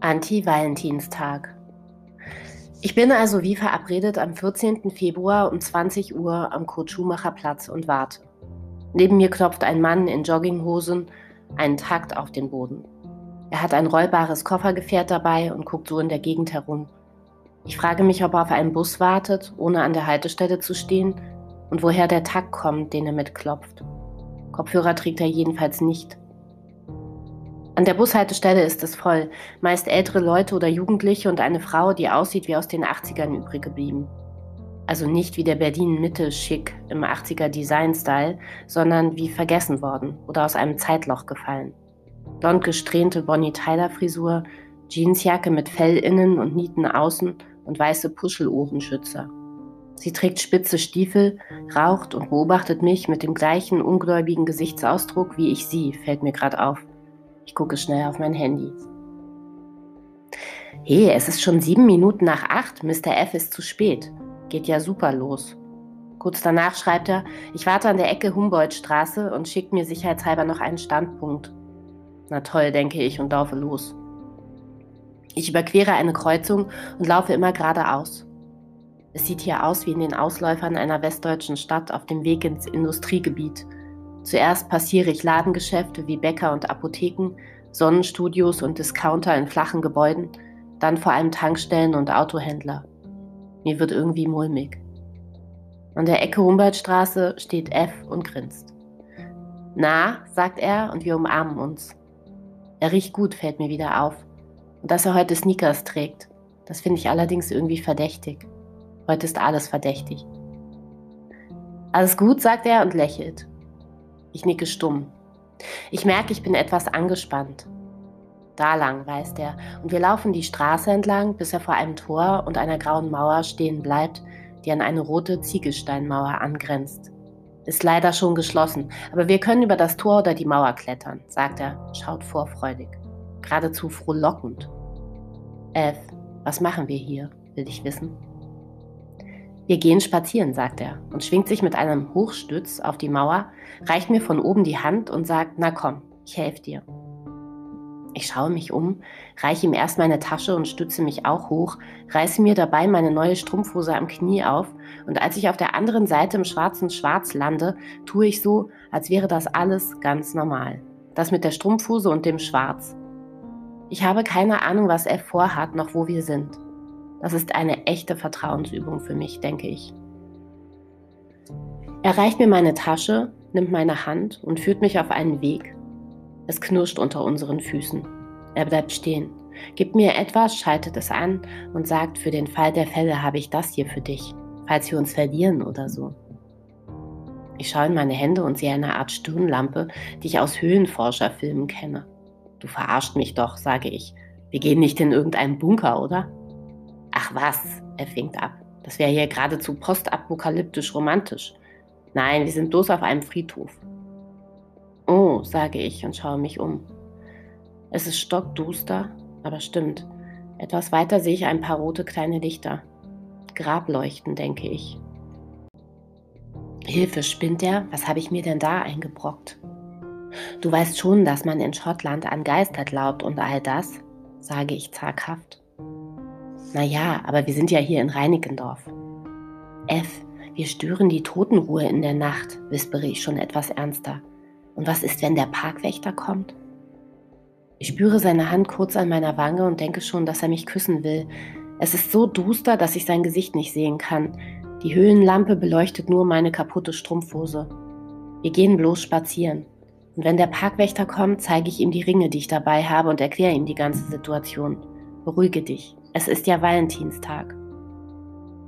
Anti-Valentinstag. Ich bin also wie verabredet am 14. Februar um 20 Uhr am Kurt-Schumacher Platz und warte. Neben mir klopft ein Mann in Jogginghosen einen Takt auf den Boden. Er hat ein rollbares Koffergefährt dabei und guckt so in der Gegend herum. Ich frage mich, ob er auf einen Bus wartet, ohne an der Haltestelle zu stehen, und woher der Takt kommt, den er mitklopft. Kopfhörer trägt er jedenfalls nicht. An der Bushaltestelle ist es voll, meist ältere Leute oder Jugendliche und eine Frau, die aussieht wie aus den 80ern übrig geblieben. Also nicht wie der Berlin-Mitte-Schick im 80er Design-Style, sondern wie vergessen worden oder aus einem Zeitloch gefallen. Blond gesträhnte Bonnie-Tyler-Frisur, Jeansjacke mit Fell innen und Nieten außen und weiße Puschelohrenschützer. Sie trägt spitze Stiefel, raucht und beobachtet mich mit dem gleichen ungläubigen Gesichtsausdruck wie ich sie, fällt mir gerade auf. Ich gucke schnell auf mein Handy. Hey, es ist schon sieben Minuten nach acht. Mr. F ist zu spät. Geht ja super los. Kurz danach schreibt er, ich warte an der Ecke Humboldtstraße und schickt mir sicherheitshalber noch einen Standpunkt. Na toll, denke ich und laufe los. Ich überquere eine Kreuzung und laufe immer geradeaus. Es sieht hier aus wie in den Ausläufern einer westdeutschen Stadt auf dem Weg ins Industriegebiet – Zuerst passiere ich Ladengeschäfte wie Bäcker und Apotheken, Sonnenstudios und Discounter in flachen Gebäuden, dann vor allem Tankstellen und Autohändler. Mir wird irgendwie mulmig. An der Ecke Humboldtstraße steht F und grinst. Na, sagt er und wir umarmen uns. Er riecht gut, fällt mir wieder auf. Und dass er heute Sneakers trägt, das finde ich allerdings irgendwie verdächtig. Heute ist alles verdächtig. Alles gut, sagt er und lächelt. Ich nicke stumm. Ich merke, ich bin etwas angespannt. Da lang, weiß er, und wir laufen die Straße entlang, bis er vor einem Tor und einer grauen Mauer stehen bleibt, die an eine rote Ziegelsteinmauer angrenzt. Ist leider schon geschlossen, aber wir können über das Tor oder die Mauer klettern, sagt er, schaut vorfreudig. Geradezu frohlockend. Elf, was machen wir hier, will ich wissen. Wir gehen spazieren, sagt er und schwingt sich mit einem Hochstütz auf die Mauer, reicht mir von oben die Hand und sagt, na komm, ich helfe dir. Ich schaue mich um, reiche ihm erst meine Tasche und stütze mich auch hoch, reiße mir dabei meine neue Strumpfhose am Knie auf und als ich auf der anderen Seite im schwarzen Schwarz lande, tue ich so, als wäre das alles ganz normal. Das mit der Strumpfhose und dem Schwarz. Ich habe keine Ahnung, was er vorhat, noch wo wir sind. Das ist eine echte Vertrauensübung für mich, denke ich. Er reicht mir meine Tasche, nimmt meine Hand und führt mich auf einen Weg. Es knirscht unter unseren Füßen. Er bleibt stehen, gibt mir etwas, schaltet es an und sagt, für den Fall der Fälle habe ich das hier für dich, falls wir uns verlieren oder so. Ich schaue in meine Hände und sehe eine Art Stirnlampe, die ich aus Höhlenforscherfilmen kenne. Du verarscht mich doch, sage ich. Wir gehen nicht in irgendeinen Bunker, oder? Ach was, er fängt ab. Das wäre hier geradezu postapokalyptisch romantisch. Nein, wir sind bloß auf einem Friedhof. Oh, sage ich und schaue mich um. Es ist stockduster, aber stimmt. Etwas weiter sehe ich ein paar rote kleine Lichter. Grableuchten, denke ich. Hilfe, spinnt er? Was habe ich mir denn da eingebrockt? Du weißt schon, dass man in Schottland an Geister glaubt und all das, sage ich zaghaft. Naja, aber wir sind ja hier in Reinickendorf. F, wir stören die Totenruhe in der Nacht, wispere ich schon etwas ernster. Und was ist, wenn der Parkwächter kommt? Ich spüre seine Hand kurz an meiner Wange und denke schon, dass er mich küssen will. Es ist so duster, dass ich sein Gesicht nicht sehen kann. Die Höhlenlampe beleuchtet nur meine kaputte Strumpfhose. Wir gehen bloß spazieren. Und wenn der Parkwächter kommt, zeige ich ihm die Ringe, die ich dabei habe und erkläre ihm die ganze Situation. Beruhige dich. Es ist ja Valentinstag.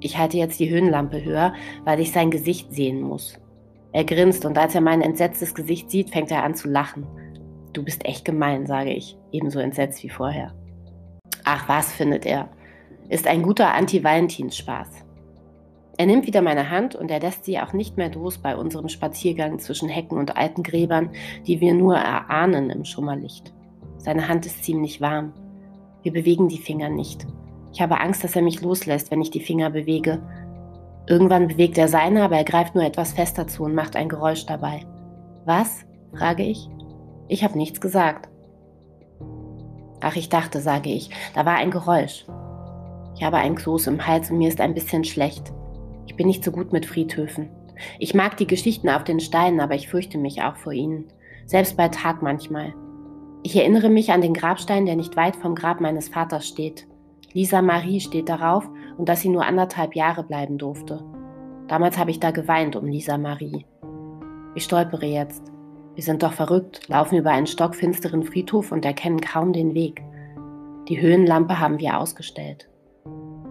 Ich halte jetzt die Höhenlampe höher, weil ich sein Gesicht sehen muss. Er grinst und als er mein entsetztes Gesicht sieht, fängt er an zu lachen. Du bist echt gemein, sage ich, ebenso entsetzt wie vorher. Ach was, findet er. Ist ein guter Anti-Valentins-Spaß. Er nimmt wieder meine Hand und er lässt sie auch nicht mehr los bei unserem Spaziergang zwischen Hecken und alten Gräbern, die wir nur erahnen im Schummerlicht. Seine Hand ist ziemlich warm. Wir bewegen die Finger nicht. Ich habe Angst, dass er mich loslässt, wenn ich die Finger bewege. Irgendwann bewegt er seine, aber er greift nur etwas fester zu und macht ein Geräusch dabei. Was? frage ich. Ich habe nichts gesagt. Ach, ich dachte, sage ich, da war ein Geräusch. Ich habe ein Kloß im Hals und mir ist ein bisschen schlecht. Ich bin nicht so gut mit Friedhöfen. Ich mag die Geschichten auf den Steinen, aber ich fürchte mich auch vor ihnen. Selbst bei Tag manchmal. Ich erinnere mich an den Grabstein, der nicht weit vom Grab meines Vaters steht. Lisa Marie steht darauf und dass sie nur anderthalb Jahre bleiben durfte. Damals habe ich da geweint um Lisa Marie. Ich stolpere jetzt. Wir sind doch verrückt, laufen über einen stockfinsteren Friedhof und erkennen kaum den Weg. Die Höhenlampe haben wir ausgestellt.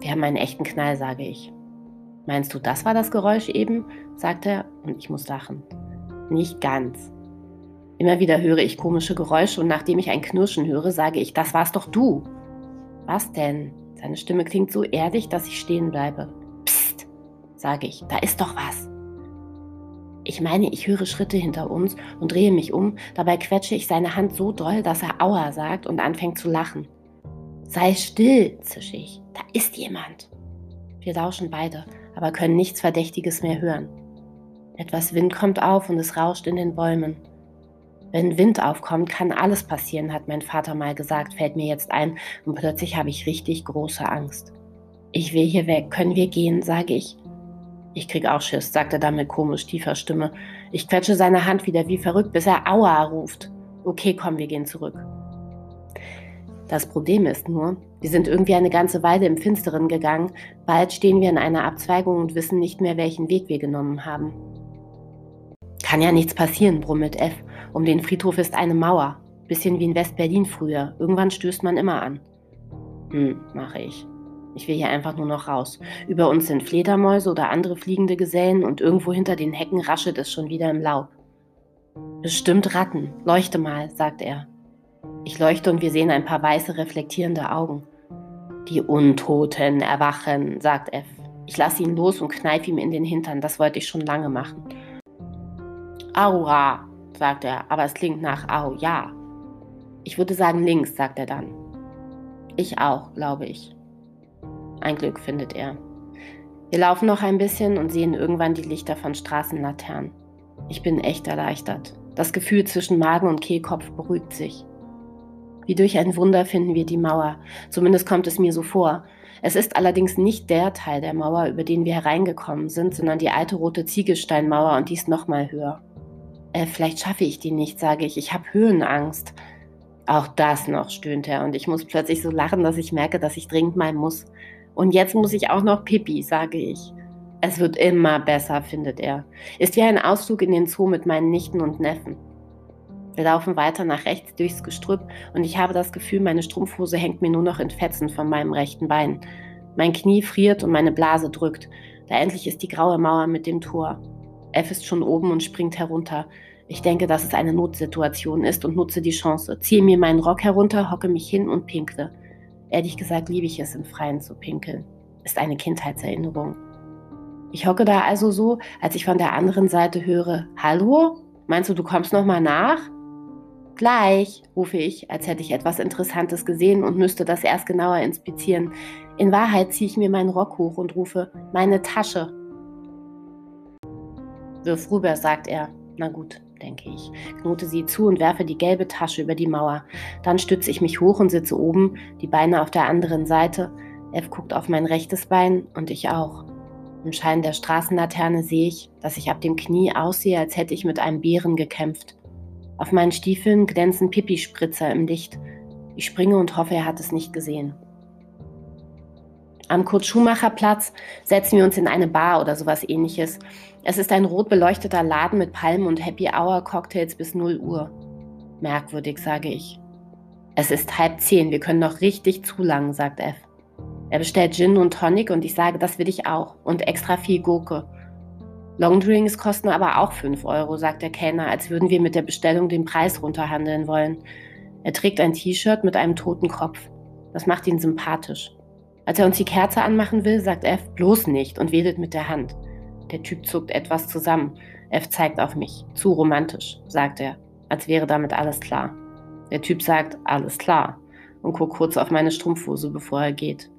Wir haben einen echten Knall, sage ich. Meinst du, das war das Geräusch eben? sagt er und ich muss lachen. Nicht ganz. Immer wieder höre ich komische Geräusche und nachdem ich ein Knirschen höre, sage ich, das warst doch du. Was denn? Seine Stimme klingt so erdig, dass ich stehen bleibe. Psst, sage ich, da ist doch was. Ich meine, ich höre Schritte hinter uns und drehe mich um, dabei quetsche ich seine Hand so doll, dass er Aua sagt und anfängt zu lachen. Sei still, zische ich, da ist jemand. Wir lauschen beide, aber können nichts Verdächtiges mehr hören. Etwas Wind kommt auf und es rauscht in den Bäumen. Wenn Wind aufkommt, kann alles passieren, hat mein Vater mal gesagt, fällt mir jetzt ein, und plötzlich habe ich richtig große Angst. Ich will hier weg, können wir gehen, sage ich. Ich krieg auch Schiss, sagt er dann mit komisch tiefer Stimme. Ich quetsche seine Hand wieder wie verrückt, bis er Aua ruft. Okay, komm, wir gehen zurück. Das Problem ist nur, wir sind irgendwie eine ganze Weile im Finsteren gegangen, bald stehen wir in einer Abzweigung und wissen nicht mehr, welchen Weg wir genommen haben. Kann ja nichts passieren, brummelt F um den Friedhof ist eine Mauer. Bisschen wie in West-Berlin früher. Irgendwann stößt man immer an. Hm, mache ich. Ich will hier einfach nur noch raus. Über uns sind Fledermäuse oder andere fliegende Gesellen und irgendwo hinter den Hecken raschelt es schon wieder im Laub. Bestimmt Ratten. Leuchte mal, sagt er. Ich leuchte und wir sehen ein paar weiße reflektierende Augen. Die Untoten erwachen, sagt F. Ich lasse ihn los und kneife ihm in den Hintern. Das wollte ich schon lange machen. Aura, sagt er, aber es klingt nach Au, ja. Ich würde sagen links, sagt er dann. Ich auch, glaube ich. Ein Glück, findet er. Wir laufen noch ein bisschen und sehen irgendwann die Lichter von Straßenlaternen. Ich bin echt erleichtert. Das Gefühl zwischen Magen und Kehlkopf beruhigt sich. Wie durch ein Wunder finden wir die Mauer. Zumindest kommt es mir so vor. Es ist allerdings nicht der Teil der Mauer, über den wir hereingekommen sind, sondern die alte rote Ziegelsteinmauer und die ist nochmal höher. Äh, vielleicht schaffe ich die nicht, sage ich. Ich habe Höhenangst. Auch das noch, stöhnt er. Und ich muss plötzlich so lachen, dass ich merke, dass ich dringend mal muss. Und jetzt muss ich auch noch Pipi, sage ich. Es wird immer besser, findet er. Ist wie ein Ausflug in den Zoo mit meinen Nichten und Neffen. Wir laufen weiter nach rechts durchs Gestrüpp und ich habe das Gefühl, meine Strumpfhose hängt mir nur noch in Fetzen von meinem rechten Bein. Mein Knie friert und meine Blase drückt. Da endlich ist die graue Mauer mit dem Tor. F ist schon oben und springt herunter. Ich denke, dass es eine Notsituation ist und nutze die Chance. Ziehe mir meinen Rock herunter, hocke mich hin und pinkle. Ehrlich gesagt liebe ich es, im Freien zu pinkeln. Ist eine Kindheitserinnerung. Ich hocke da also so, als ich von der anderen Seite höre, Hallo? Meinst du, du kommst noch mal nach? Gleich, rufe ich, als hätte ich etwas Interessantes gesehen und müsste das erst genauer inspizieren. In Wahrheit ziehe ich mir meinen Rock hoch und rufe, meine Tasche. Wirf rüber, sagt er. Na gut, denke ich, knote sie zu und werfe die gelbe Tasche über die Mauer. Dann stütze ich mich hoch und sitze oben, die Beine auf der anderen Seite. F guckt auf mein rechtes Bein und ich auch. Im Schein der Straßenlaterne sehe ich, dass ich ab dem Knie aussehe, als hätte ich mit einem Bären gekämpft. Auf meinen Stiefeln glänzen Pipi-Spritzer im Licht. Ich springe und hoffe, er hat es nicht gesehen. Am Kurt-Schumacher-Platz setzen wir uns in eine Bar oder sowas ähnliches. Es ist ein rot beleuchteter Laden mit Palmen und Happy Hour Cocktails bis 0 Uhr. Merkwürdig, sage ich. Es ist halb zehn, wir können noch richtig zulangen, sagt F. Er bestellt Gin und Tonic und ich sage, das will ich auch. Und extra viel Gurke. Longdrinks kosten aber auch 5 Euro, sagt der Kellner, als würden wir mit der Bestellung den Preis runterhandeln wollen. Er trägt ein T-Shirt mit einem toten Kopf. Das macht ihn sympathisch. Als er uns die Kerze anmachen will, sagt F bloß nicht und wedelt mit der Hand. Der Typ zuckt etwas zusammen. F zeigt auf mich. Zu romantisch, sagt er, als wäre damit alles klar. Der Typ sagt, alles klar, und guckt kurz auf meine Strumpfhose, bevor er geht.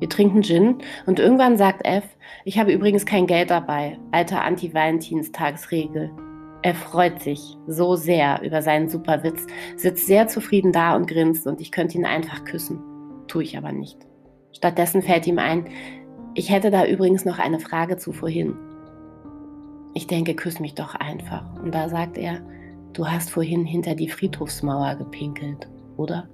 Wir trinken Gin und irgendwann sagt F, ich habe übrigens kein Geld dabei, alte Anti-Valentinstagsregel. Er freut sich so sehr über seinen super Witz, sitzt sehr zufrieden da und grinst und ich könnte ihn einfach küssen. Tue ich aber nicht. Stattdessen fällt ihm ein, ich hätte da übrigens noch eine Frage zu vorhin. Ich denke, küss mich doch einfach. Und da sagt er, du hast vorhin hinter die Friedhofsmauer gepinkelt, oder?